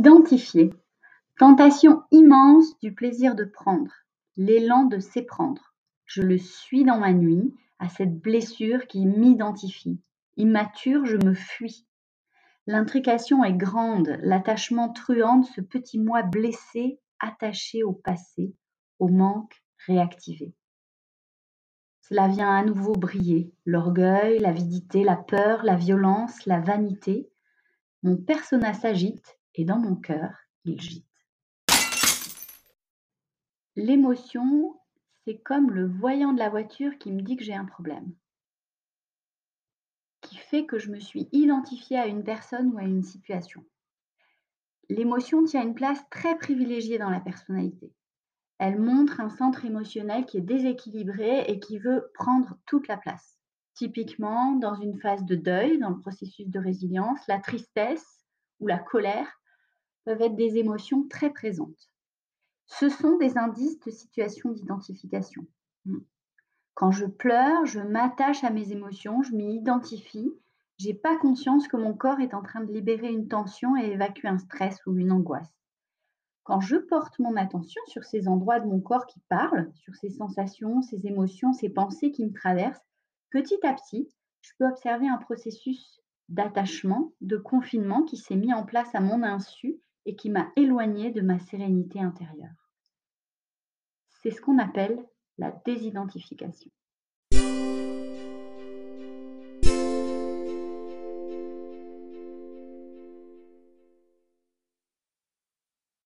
Identifier. Tentation immense du plaisir de prendre, l'élan de s'éprendre. Je le suis dans ma nuit, à cette blessure qui m'identifie. Immature, je me fuis. L'intrication est grande, l'attachement truand de ce petit moi blessé, attaché au passé, au manque réactivé. Cela vient à nouveau briller, l'orgueil, l'avidité, la peur, la violence, la vanité. Mon persona s'agite et dans mon cœur, il gîte. L'émotion, c'est comme le voyant de la voiture qui me dit que j'ai un problème, qui fait que je me suis identifiée à une personne ou à une situation. L'émotion tient une place très privilégiée dans la personnalité. Elle montre un centre émotionnel qui est déséquilibré et qui veut prendre toute la place. Typiquement, dans une phase de deuil, dans le processus de résilience, la tristesse ou la colère être des émotions très présentes. Ce sont des indices de situation d'identification. Hmm. Quand je pleure, je m'attache à mes émotions, je m'y identifie. J'ai pas conscience que mon corps est en train de libérer une tension et évacuer un stress ou une angoisse. Quand je porte mon attention sur ces endroits de mon corps qui parlent, sur ces sensations, ces émotions, ces pensées qui me traversent, petit à petit, je peux observer un processus d'attachement, de confinement qui s'est mis en place à mon insu et qui m'a éloigné de ma sérénité intérieure. C'est ce qu'on appelle la désidentification.